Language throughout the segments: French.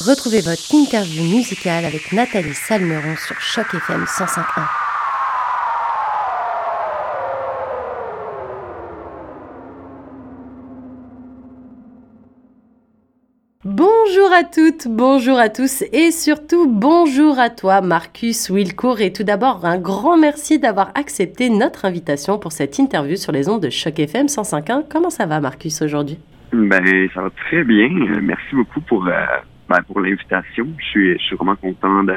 Retrouvez votre interview musicale avec Nathalie Salmeron sur Choc FM 105.1. Bonjour à toutes, bonjour à tous et surtout bonjour à toi Marcus Wilcourt et tout d'abord un grand merci d'avoir accepté notre invitation pour cette interview sur les ondes de Choc FM 105.1. Comment ça va Marcus aujourd'hui? Ben ça va très bien, merci beaucoup pour, euh, ben, pour l'invitation. Je suis, je suis vraiment content de,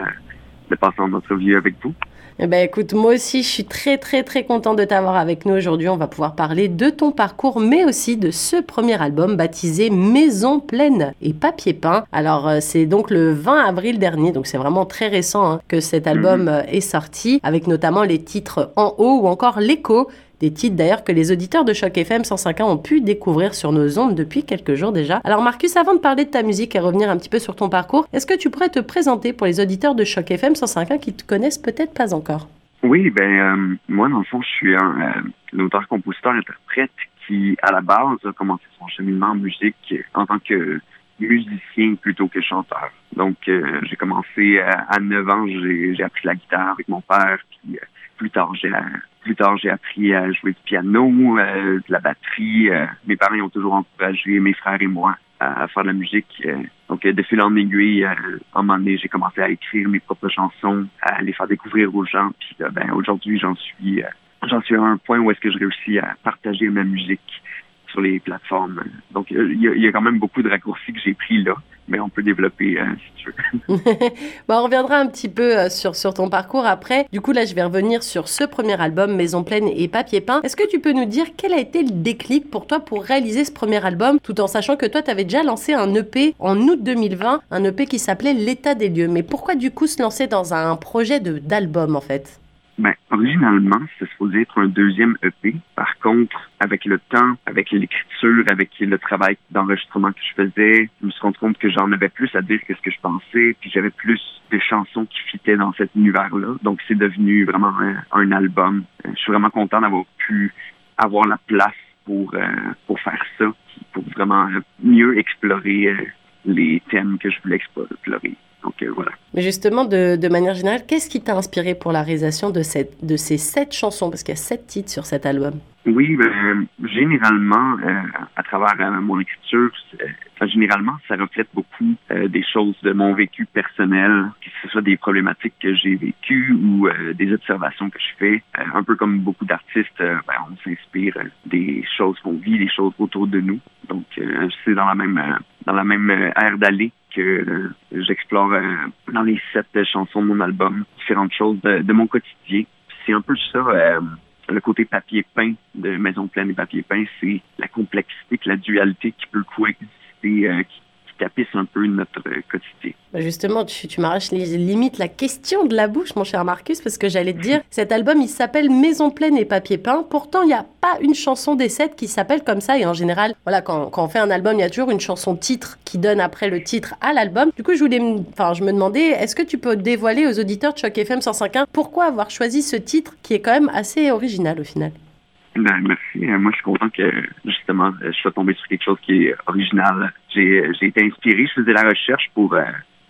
de passer en entrevue avec vous. Eh ben, écoute, moi aussi, je suis très, très, très content de t'avoir avec nous aujourd'hui. On va pouvoir parler de ton parcours, mais aussi de ce premier album baptisé Maison pleine et papier peint. Alors, euh, c'est donc le 20 avril dernier, donc c'est vraiment très récent hein, que cet album Mhm. euh, est sorti, avec notamment les titres En haut ou encore L'écho. Des titres d'ailleurs que les auditeurs de Choc FM 105.1 ont pu découvrir sur nos ondes depuis quelques jours déjà. Alors Marcus, avant de parler de ta musique et revenir un petit peu sur ton parcours, est-ce que tu pourrais te présenter pour les auditeurs de Choc FM 105.1 qui te connaissent peut-être pas encore? Oui, ben euh, moi dans le fond, je suis un euh, auteur-compositeur-interprète qui, à la base, a commencé son cheminement en musique en tant que musicien plutôt que chanteur. Donc, euh, j'ai commencé à, à 9 ans, j'ai appris la guitare avec mon père, plus tard, j'ai appris à jouer du piano, euh, de la batterie. euh, mes parents ont toujours encouragé mes frères et moi à, faire de la musique. euh, donc, de fil en aiguille, à un moment donné, j'ai commencé à écrire mes propres chansons, à les faire découvrir aux gens. Puis, ben, aujourd'hui, j'en suis, j'en suis à un point où est-ce que je réussis à partager ma musique sur les plateformes. Donc, il y a quand même beaucoup de raccourcis que j'ai pris là, mais on peut développer euh, si tu veux. Bah, on reviendra un petit peu euh, sur, sur ton parcours après. Du coup, là, je vais revenir sur ce premier album, Maison pleine et papier peint. Est-ce que tu peux nous dire quel a été le déclic pour toi pour réaliser ce premier album, tout en sachant que toi, tu avais déjà lancé un EP en août 2020, un EP qui s'appelait L'état des lieux. Mais pourquoi du coup se lancer dans un projet d'album en fait? Ben, originalement, c'était supposé être un deuxième EP. Par contre, avec le temps, avec l'écriture, avec le travail d'enregistrement que je faisais, je me suis rendu compte que j'en avais plus à dire que ce que je pensais, puis j'avais plus de chansons qui fitaient dans cet univers-là. Donc, c'est devenu vraiment un, un album. Euh, Je suis vraiment content d'avoir pu avoir la place pour, euh, pour faire ça, pour vraiment mieux explorer euh, les thèmes que je voulais explorer. Donc, euh, voilà. Mais justement, de, de manière générale, qu'est-ce qui t'a inspiré pour la réalisation de, cette, de ces sept chansons? Parce qu'il y a sept titres sur cet album. Oui, ben, généralement, euh, à travers euh, mon écriture, généralement, ça reflète beaucoup des choses de mon vécu personnel, que ce soit des problématiques que j'ai vécues ou des observations que je fais. Un peu comme beaucoup d'artistes, ben, on s'inspire des choses qu'on vit, des choses autour de nous. Donc, c'est dans la même dans la même aire d'aller que j'explore euh, dans les sept chansons de mon album différentes choses de, de mon quotidien. C'est un peu ça. euh, le côté papier peint de Maison pleine et papier peint, c'est la complexité, la dualité qui peut coexister, euh, qui, un peu notre euh, quotidien. Bah, Justement, tu, tu m'arraches les- limite la question de la bouche, mon cher Marcus, parce que j'allais te dire, cet album, il s'appelle Maison pleine et papier peint. Pourtant, il n'y a pas une chanson des sept qui s'appelle comme ça. Et en général, voilà, quand, quand on fait un album, il y a toujours une chanson titre qui donne après le titre à l'album. Du coup, je voulais, enfin, je me demandais, est-ce que tu peux dévoiler aux auditeurs de Choc FM 105.1 pourquoi avoir choisi ce titre qui est quand même assez original au final? Ben, merci. Euh, Moi, je suis content que, justement, euh, je sois tombé sur quelque chose qui est original. J'ai j'ai été inspiré, je faisais la recherche pour, euh,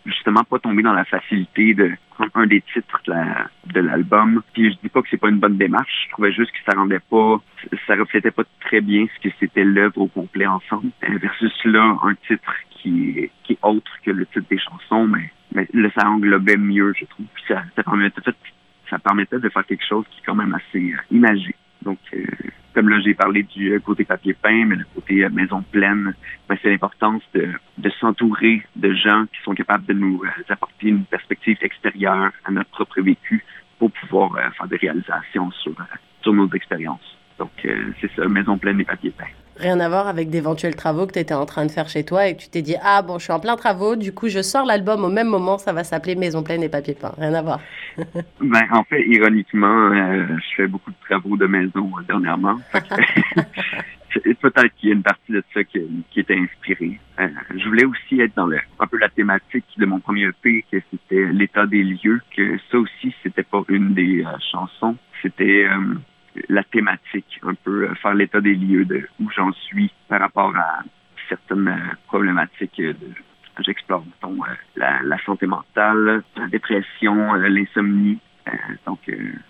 justement, pas tomber dans la facilité de prendre un des titres de la- de l'album. Puis je dis pas que c'est pas une bonne démarche. Je trouvais juste que ça rendait pas, ça reflétait pas très bien ce que c'était l'œuvre au complet ensemble. Euh, Versus là, un titre qui est, qui est autre que le titre des chansons, mais, mais là, ça englobait mieux, je trouve. Puis ça, ça permettait, ça permettait de faire quelque chose qui est quand même assez euh, imagé. Donc, euh, comme là, j'ai parlé du euh, côté papier peint, mais le côté euh, maison pleine, ben, c'est l'importance de, de s'entourer de gens qui sont capables de nous euh, apporter une perspective extérieure à notre propre vécu pour pouvoir faire des réalisations sur, sur nos expériences. Donc, c'est ça, maison pleine et papier peint. Rien à voir avec d'éventuels travaux que tu étais en train de faire chez toi et que tu t'es dit Ah bon, je suis en plein travaux, du coup je sors l'album au même moment, ça va s'appeler Maison pleine et papier peint. Rien à voir. Ben, en fait, ironiquement, euh, je fais beaucoup de travaux de maison euh, dernièrement. Peut-être qu'il y a une partie de ça qui, qui était inspirée. Euh, je voulais aussi être dans le, un peu la thématique de mon premier EP, que c'était l'état des lieux, que ça aussi, c'était pas une des chansons. C'était la thématique, un peu euh, faire l'état des lieux de où j'en suis par rapport à certaines euh, problématiques euh, de, j'explore la, la, santé mentale, la dépression, l'insomnie. donc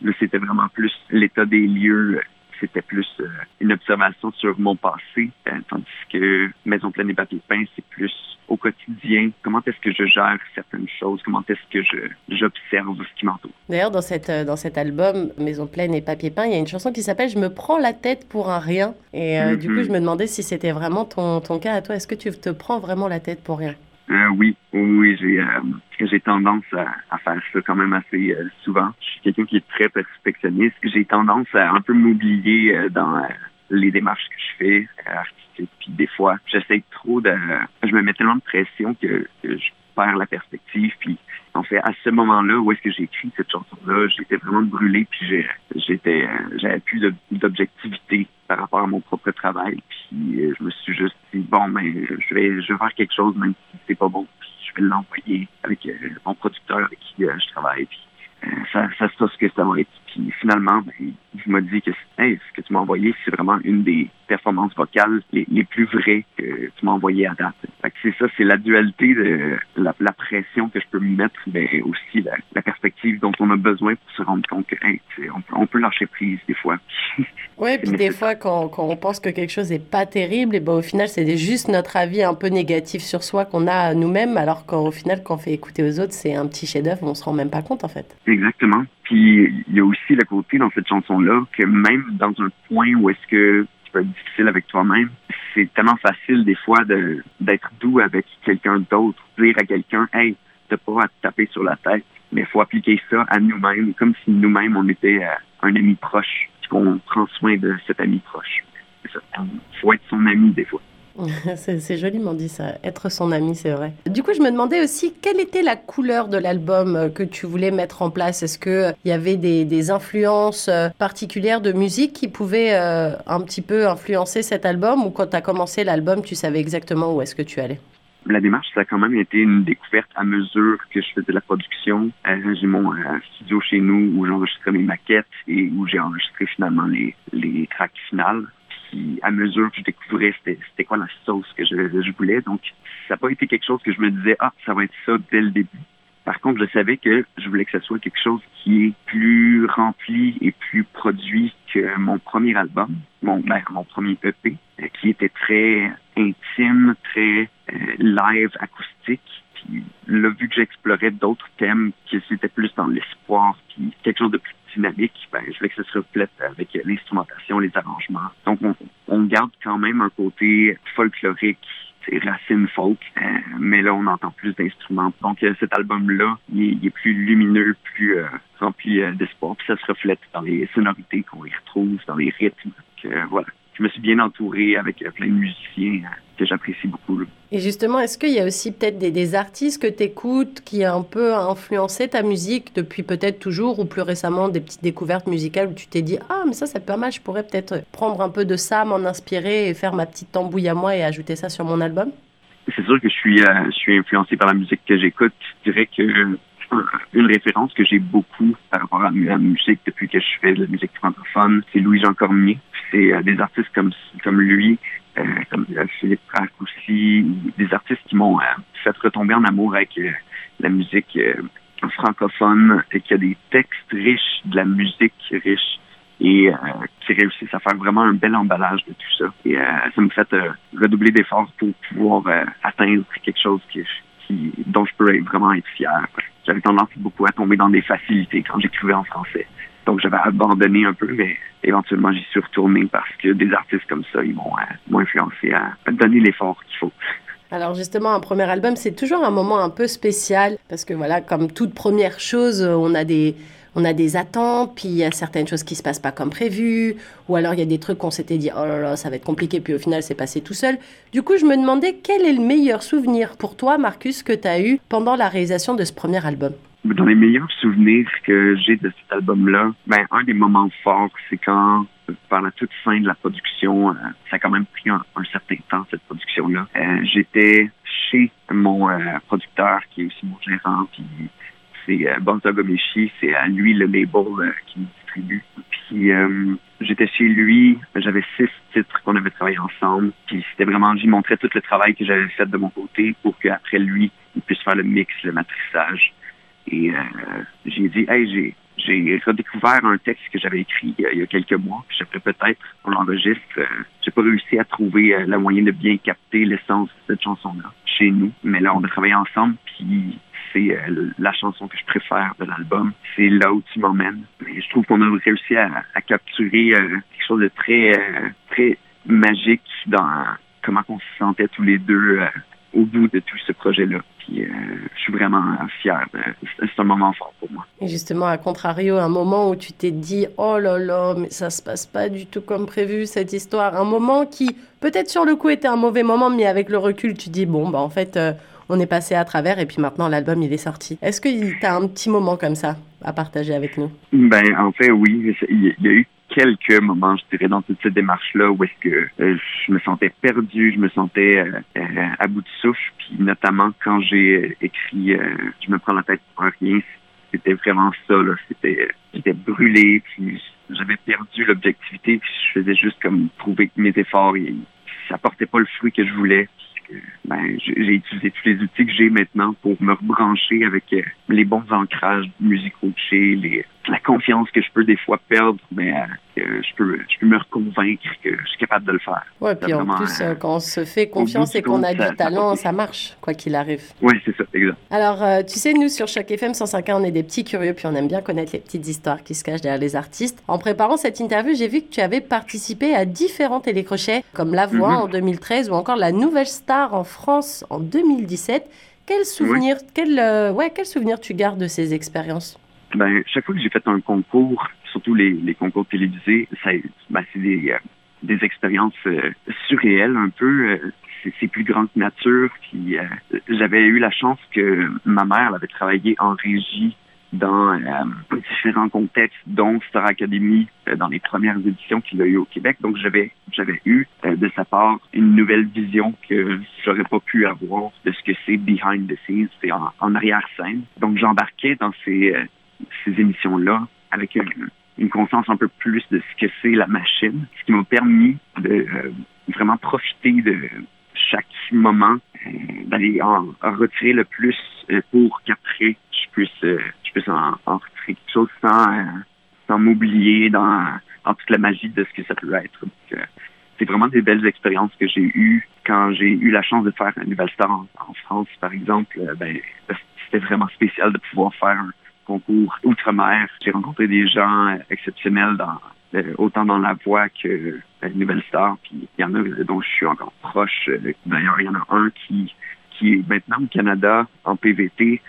là, c'était vraiment plus l'état des lieux c'était plus euh, une observation sur mon passé, euh, tandis que Maison pleine et papier peint, c'est plus au quotidien, comment est-ce que je gère certaines choses, comment est-ce que je j'observe ce qui m'entoure? D'ailleurs, dans, cette, euh, dans cet album Maison pleine et papier peint, il y a une chanson qui s'appelle Je me prends la tête pour un rien. Et du coup, mhm. je me demandais si c'était vraiment ton, ton cas à toi. Est-ce que tu te prends vraiment la tête pour rien? Euh, oui, oui, j'ai euh, j'ai tendance à, faire ça quand même assez euh, souvent. Je suis quelqu'un qui est très perfectionniste. J'ai tendance à un peu m'oublier dans les démarches que je fais artistiques. Puis des fois, j'essaie trop de... Je me mets tellement de pression que, que je perds la perspective. Puis en fait, à ce moment-là, où est-ce que j'ai écrit cette chanson-là, j'étais vraiment brûlé, puis j'étais, j'avais plus d'objectivité par rapport à mon propre travail. Puis euh, je me suis juste dit bon, mais je vais, je vais faire quelque chose même si c'est pas bon. Je vais l'envoyer avec euh, mon producteur avec qui euh, je travaille. Puis ça, ça sera ce que ça va être. Puis finalement, ben, il m'a dit que hey, ce que tu m'as envoyé, c'est vraiment une des performances vocales les, les plus vraies que tu m'as envoyé à date. c'est ça, c'est la dualité de la, la, pression que je peux me mettre, mais aussi la, la, perspective dont on a besoin pour se rendre compte que hey, on, peut, on peut lâcher prise des fois. Oui, puis des fois, quand, quand, on pense que quelque chose n'est pas terrible, et ben, au final, c'est juste notre avis un peu négatif sur soi qu'on a nous-mêmes, alors qu'au final, quand on fait écouter aux autres, c'est un petit chef-d'œuvre, on se rend même pas compte, en fait. Exactement. Puis il y a aussi le côté dans cette chanson-là que même dans un point où est-ce que tu peux être difficile avec toi-même, c'est tellement facile des fois de d'être doux avec quelqu'un d'autre, dire à quelqu'un, hey, t'as pas à te taper sur la tête, mais il faut appliquer ça à nous-mêmes, comme si nous-mêmes on était euh, un ami proche, qu'on prend soin de cet ami proche. Il faut être son ami des fois. c'est joliment dit ça, être son ami, c'est vrai. Du coup, je me demandais aussi quelle était la couleur de l'album euh, que tu voulais mettre en place? Est-ce qu'il euh, y avait des, influences euh, particulières de musique qui pouvaient un petit peu influencer cet album? Ou quand tu as commencé l'album, tu savais exactement où est-ce que tu allais? La démarche, ça a quand même été une découverte à mesure que je faisais la production. j'ai mon studio chez nous où j'enregistrais mes maquettes et où j'ai enregistré finalement les, les tracks finales à mesure que je découvrais c'était quoi la sauce que je, je voulais. Donc, ça n'a pas été quelque chose que je me disais, ah, ça va être ça dès le début. Par contre, je savais que je voulais que ce soit quelque chose qui est plus rempli et plus produit que mon premier album, mon, ben, mon premier EP, euh, qui était très intime, très euh, live, acoustique. Puis là, vu que j'explorais d'autres thèmes, qui étaient plus dans l'espoir, puis quelque chose de plus dynamique, ben, je voulais que ça se reflète avec l'instrumentation, les arrangements. Donc, on, garde quand même un côté folklorique racine folk, euh, mais là on entend plus d'instruments. Donc euh, cet album-là, il, est plus lumineux, plus euh, rempli d'espoir. Puis ça se reflète dans les sonorités qu'on y retrouve, dans les rythmes. voilà je me suis bien entouré avec euh, plein de musiciens euh, que j'apprécie beaucoup. Et justement, est-ce qu'il y a aussi peut-être des, artistes que tu écoutes qui ont un peu influencé ta musique depuis peut-être toujours ou plus récemment des petites découvertes musicales où tu t'es dit Ah, mais ça, c'est pas mal, je pourrais peut-être prendre un peu de ça, m'en inspirer et faire ma petite tambouille à moi et ajouter ça sur mon album? C'est sûr que je suis, euh, je suis influencé par la musique que j'écoute. Je dirais que une référence que j'ai beaucoup par rapport à la musique depuis que je fais de la musique francophone, c'est Louis-Jean Cormier c'est euh, des artistes comme comme lui, euh, comme euh, Philippe Prac aussi, des artistes qui m'ont fait retomber en amour avec la musique francophone et qui a des textes riches, de la musique riche et qui réussissent à faire vraiment un bel emballage de tout ça. Et ça me fait redoubler d'efforts pour pouvoir atteindre quelque chose qui, dont je peux vraiment être fier. J'avais tendance beaucoup à tomber dans des facilités quand j'écrivais en français. Donc j'avais abandonné un peu, mais éventuellement j'y suis retourné parce que des artistes comme ça, ils m'ont euh, influencé à, donner l'effort qu'il faut. Alors justement, un premier album, c'est toujours un moment un peu spécial parce que voilà, comme toute première chose, on a des on a des attentes, puis il y a certaines choses qui se passent pas comme prévu, ou alors il y a des trucs qu'on s'était dit oh là là ça va être compliqué, puis au final c'est passé tout seul. Du coup, je me demandais quel est le meilleur souvenir pour toi, Marcus, que tu as eu pendant la réalisation de ce premier album? Dans les meilleurs souvenirs que j'ai de cet album-là, ben, un des moments forts, c'est quand, par la toute fin de la production, euh, ça a quand même pris un, certain temps, cette production-là. Euh, j'étais chez mon euh, producteur, qui est aussi mon gérant, puis c'est euh, Bontagomeshi, c'est à lui le label qui me distribue. Puis j'étais chez lui, j'avais six titres qu'on avait travaillé ensemble, puis c'était vraiment, j'y montrais tout le travail que j'avais fait de mon côté pour qu'après lui, il puisse faire le mix, le matrissage. Et euh, j'ai dit, hey, j'ai j'ai redécouvert un texte que j'avais écrit il y a quelques mois. J'aimerais peut-être on l'enregistre. Euh, j'ai pas réussi à trouver euh, la moyen de bien capter l'essence de cette chanson-là chez nous, mais là on a travaillé ensemble. Puis c'est euh, la chanson que je préfère de l'album. C'est là où tu m'emmènes. Je trouve qu'on a réussi à, capturer quelque chose de très très magique dans comment on se sentait tous les deux au bout de tout ce projet-là. Puis euh, je suis vraiment fier. C'est un moment fort pour moi. Et justement, à contrario, un moment où tu t'es dit oh là là, mais ça se passe pas du tout comme prévu cette histoire. Un moment qui peut-être sur le coup était un mauvais moment, mais avec le recul, tu dis bon bah en fait. Euh, on est passé à travers et puis maintenant l'album il est sorti. Est-ce que tu as un petit moment comme ça à partager avec nous? Ben en fait oui, il y a eu quelques moments, je dirais, dans toute cette démarche-là où est-ce que euh, je me sentais perdu, je me sentais euh, euh, à bout de souffle, puis notamment quand j'ai écrit Je me prends la tête pour rien, c'était vraiment ça, là. C'était, j'étais brûlé, puis j'avais perdu l'objectivité, puis je faisais juste comme prouver que mes efforts, ça portait pas le fruit que je voulais. Ben, j'ai utilisé tous les outils que j'ai maintenant pour me rebrancher avec les bons ancrages musicaux que j'ai, les, la confiance que je peux des fois perdre, mais euh, je peux je peux me reconvaincre que je suis capable de le faire. Ouais, puis en plus, euh, quand on se fait confiance et qu'on a du talent, ça marche, quoi qu'il arrive. Oui, c'est ça, exact. Alors, euh, tu sais, nous, sur chaque FM 105.1, on est des petits curieux, puis on aime bien connaître les petites histoires qui se cachent derrière les artistes. En préparant cette interview, j'ai vu que tu avais participé à différents télécrochets, comme La Voix mhm. en 2013 ou encore La Nouvelle Star en France en 2017. Quel souvenir, quel, ouais, quel souvenir tu gardes de ces expériences? Ben, chaque fois que j'ai fait un concours, surtout les, les concours télévisés, ça, ben, c'est des, euh, des expériences euh, surréelles un peu. Euh, c'est plus grand que nature. Puis j'avais eu la chance que ma mère avait travaillé en régie dans différents contextes, dont Star Academy dans les premières éditions qu'il a eu au Québec. Donc j'avais j'avais eu de sa part une nouvelle vision que j'aurais pas pu avoir de ce que c'est behind the scenes, c'est en, en arrière scène. Donc j'embarquais dans ces ces émissions-là avec une, conscience un peu plus de ce que c'est la machine, ce qui m'a permis de euh, vraiment profiter de chaque moment, euh, d'aller en, retirer le plus euh, pour qu'après je puisse, je puisse en, retirer quelque chose sans, sans m'oublier dans, dans, toute la magie de ce que ça peut être. c'est vraiment des belles expériences que j'ai eues quand j'ai eu la chance de faire un Nouvelle Star en, France, par exemple. ben, c'était vraiment spécial de pouvoir faire un, concours outre-mer. J'ai rencontré des gens exceptionnels euh, autant dans la voix que la Nouvelle Star. Puis il y en a dont je suis encore proche. Euh, d'ailleurs, il y en a un qui qui est maintenant au Canada en PVT.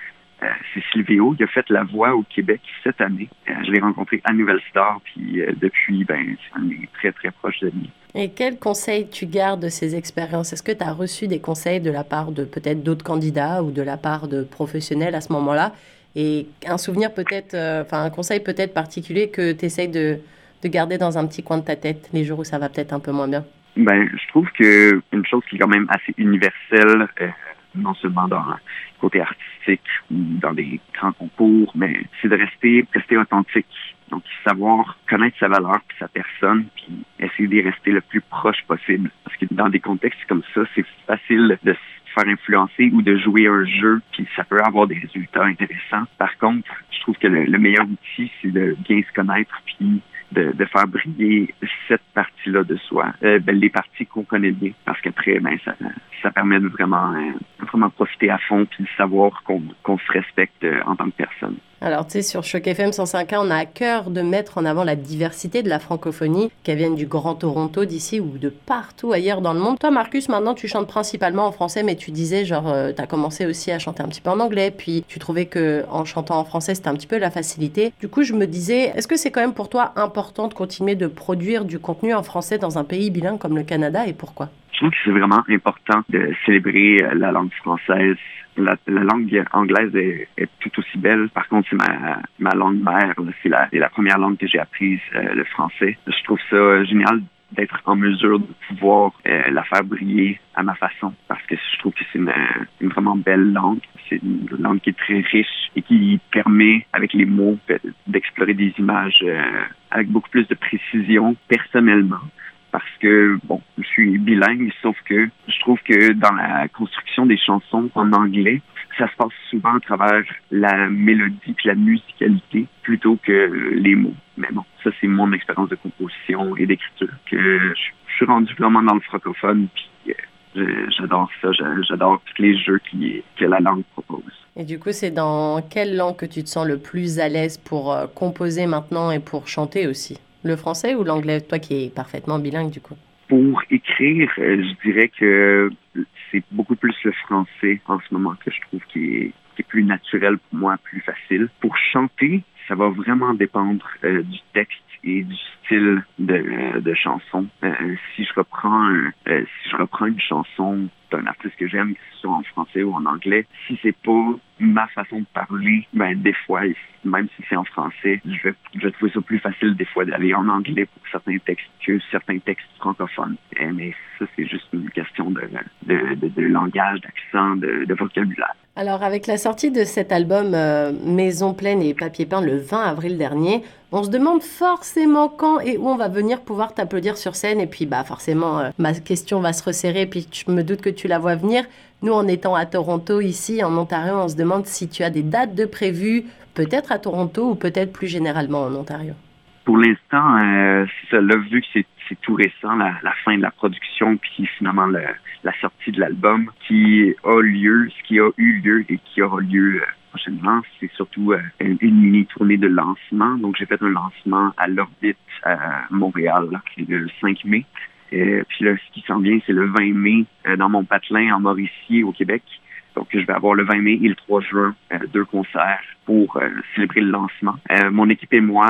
Euh, c'est Silvio. Il a fait la voix au Québec cette année. je l'ai rencontré à Nouvelle Star, puis depuis, ben, on est très, très proche de lui. Et quels conseils tu gardes de ces expériences? Est-ce que tu as reçu des conseils de la part de peut-être d'autres candidats ou de la part de professionnels à ce moment-là et un souvenir peut-être, euh, enfin un conseil peut-être particulier que tu essayes de, de, garder dans un petit coin de ta tête les jours où ça va peut-être un peu moins bien? Ben, je trouve que une chose qui est quand même assez universelle, euh, non seulement dans le côté artistique ou dans des grands concours, mais c'est de rester, rester authentique. Donc, savoir connaître sa valeur puis sa personne, puis essayer d'y rester le plus proche possible. Parce que dans des contextes comme ça, c'est facile de faire influencer ou de jouer un jeu, puis ça peut avoir des résultats intéressants. Par contre, je trouve que le, meilleur outil, c'est de bien se connaître, puis de, faire briller cette partie-là de soi, euh, ben, les parties qu'on connaît bien, parce qu'après, ben, ça, ça permet de vraiment, euh, vraiment profiter à fond, puis de savoir qu'on qu'on se respecte euh, en tant que personne. Alors, tu sais, sur Choc FM 105.1, on a à cœur de mettre en avant la diversité de la francophonie, qu'elle vienne du Grand Toronto d'ici ou de partout ailleurs dans le monde. Toi, Marcus, maintenant, tu chantes principalement en français, mais tu disais, genre, euh, tu as commencé aussi à chanter un petit peu en anglais, puis tu trouvais que en chantant en français, c'était un petit peu la facilité. Du coup, je me disais, est-ce que c'est quand même pour toi important de continuer de produire du contenu en français dans un pays bilingue comme le Canada et pourquoi? Je trouve que c'est vraiment important de célébrer euh, la langue française la, langue anglaise est, tout aussi belle. Par contre, c'est ma, ma langue mère. C'est la, première langue que j'ai apprise, euh, le français. Je trouve ça génial d'être en mesure de pouvoir euh, la faire briller à ma façon parce que je trouve que c'est une, vraiment belle langue. C'est une langue qui est très riche et qui permet, avec les mots, d'explorer des images euh, avec beaucoup plus de précision personnellement parce que, bon, je suis bilingue, sauf que je trouve que dans la construction des chansons en anglais, ça se passe souvent à travers la mélodie puis la musicalité plutôt que les mots. Mais bon, ça c'est mon expérience de composition et d'écriture que je, suis rendu vraiment dans le francophone puis euh, j'adore ça, j'adore tous les jeux qui, que la langue propose. Et du coup, c'est dans quelle langue que tu te sens le plus à l'aise pour euh, composer maintenant et pour chanter aussi? Le français ou l'anglais? Toi qui es parfaitement bilingue du coup. Pour écrire, euh, je dirais que c'est beaucoup plus le français en ce moment que je trouve qui est, plus naturel pour moi, plus facile. Pour chanter, ça va vraiment dépendre euh, du texte et du style de, de chanson. Euh, si je reprends euh, si je reprends une chanson d'un artiste que j'aime, que ce soit en français ou en anglais, si c'est pas ma façon de parler, ben des fois, même si c'est en français, je vais, trouver ça plus facile des fois d'aller en anglais pour certains textes que certains textes francophones. mais ça, c'est juste une question de, langage, d'accent, de, de vocabulaire. Alors avec la sortie de cet album euh, Maison pleine et papier peint le 20 avril dernier, on se demande forcément quand et où on va venir pouvoir t'applaudir sur scène et puis bah forcément euh, ma question va se resserrer puis je me doute que tu la vois venir. Nous en étant à Toronto ici en Ontario, on se demande si tu as des dates de prévues peut-être à Toronto ou peut-être plus généralement en Ontario. Pour l'instant, euh, vu que c'est tout récent, la, fin de la production, puis finalement le, la sortie de l'album qui a lieu, ce qui a eu lieu et qui aura lieu euh, prochainement, c'est surtout euh, une mini tournée de lancement. Donc j'ai fait un lancement à l'Orbite à Montréal le 5 mai. Et puis là, ce qui s'en vient, c'est le 20 mai euh, dans mon patelin en Mauricie au Québec. Donc, je vais avoir le 20 mai et le 3 juin deux concerts pour célébrer le lancement. mon équipe et moi,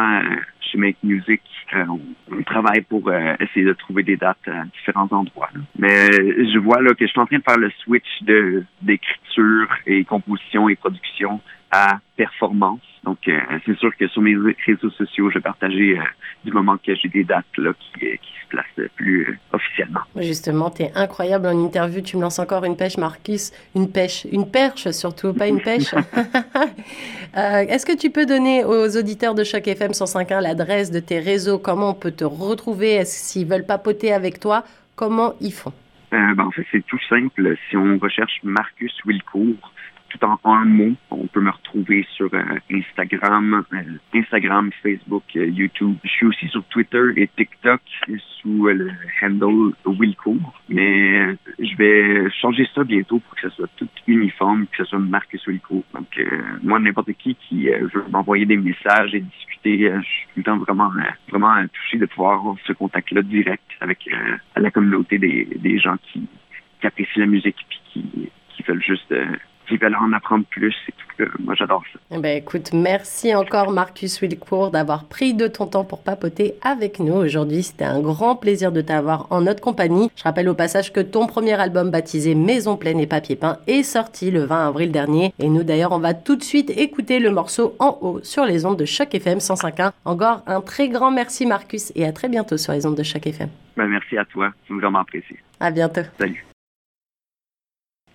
chez Make Music, euh, on, travaille pour euh, essayer de trouver des dates à différents endroits. Mais je vois là que je suis en train de faire le switch de d'écriture et composition et production à performance. Donc, euh, c'est sûr que sur mes réseaux sociaux, je vais partager du moment que j'ai des dates là, qui, qui se placent plus officiellement. Justement, tu es incroyable en interview. Tu me lances encore une pêche, Marcus. Une pêche, une perche surtout, pas une pêche. Est-ce que tu peux donner aux auditeurs de Choc FM 105.1 l'adresse de tes réseaux? Comment on peut te retrouver? S'ils veulent papoter avec toi, comment ils font? Ben, En fait, c'est tout simple. Si on recherche Marcus Wilcourt, tout en un mot. On peut me retrouver sur euh, Instagram, euh, Instagram, Facebook, euh, YouTube. Je suis aussi sur Twitter et TikTok sous le handle Wilcourt. Mais je vais changer ça bientôt pour que ça soit tout uniforme, que ce soit marqué sur Wilcourt. Donc, moi, n'importe qui qui veut m'envoyer des messages et discuter, je suis tout le temps vraiment, vraiment touché de pouvoir avoir ce contact-là direct avec la communauté des, gens qui, qui apprécient la musique et qui, qui veulent juste qui veulent en apprendre plus. Et moi, j'adore ça. Eh ben, écoute, merci encore, Marcus Wilcourt, d'avoir pris de ton temps pour papoter avec nous aujourd'hui. C'était un grand plaisir de t'avoir en notre compagnie. Je rappelle au passage que ton premier album baptisé Maison pleine et papier peint est sorti le 20 avril dernier. Et nous, d'ailleurs, on va tout de suite écouter le morceau en haut sur les ondes de Choc FM 105.1. Encore un très grand merci, Marcus, et à très bientôt sur les ondes de Choc FM. Ben, merci à toi. C'est vraiment apprécié. À bientôt. Salut.